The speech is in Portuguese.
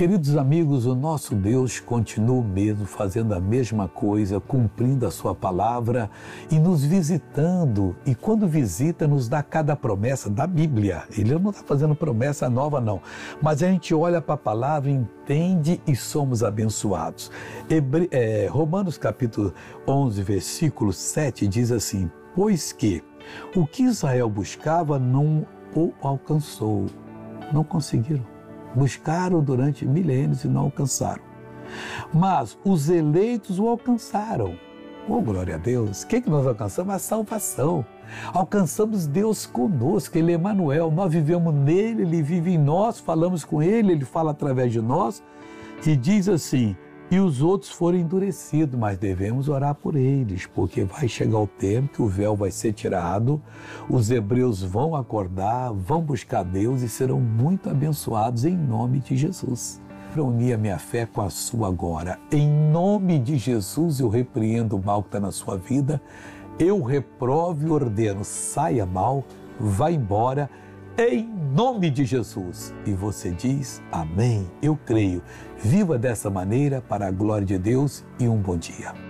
Queridos amigos, o nosso Deus continua mesmo fazendo a mesma coisa, cumprindo a sua palavra e nos visitando. E quando visita, nos dá cada promessa da Bíblia. Ele não está fazendo promessa nova, não. Mas a gente olha para a palavra, entende e somos abençoados. Hebre... É, Romanos capítulo 11, versículo 7 diz assim: Pois que o que Israel buscava não o alcançou. Não conseguiram. Buscaram durante milênios e não alcançaram. Mas os eleitos o alcançaram. Oh, glória a Deus! O que, que nós alcançamos? A salvação. Alcançamos Deus conosco, Ele é Emmanuel. Nós vivemos nele, Ele vive em nós, falamos com Ele, Ele fala através de nós. E diz assim: e os outros foram endurecidos, mas devemos orar por eles, porque vai chegar o tempo que o véu vai ser tirado, os hebreus vão acordar, vão buscar Deus e serão muito abençoados em nome de Jesus. Para unir a minha fé com a sua agora, em nome de Jesus eu repreendo o mal que está na sua vida, eu reprovo e ordeno, saia mal, vá embora em nome de Jesus. E você diz: Amém. Eu creio. Viva dessa maneira para a glória de Deus e um bom dia.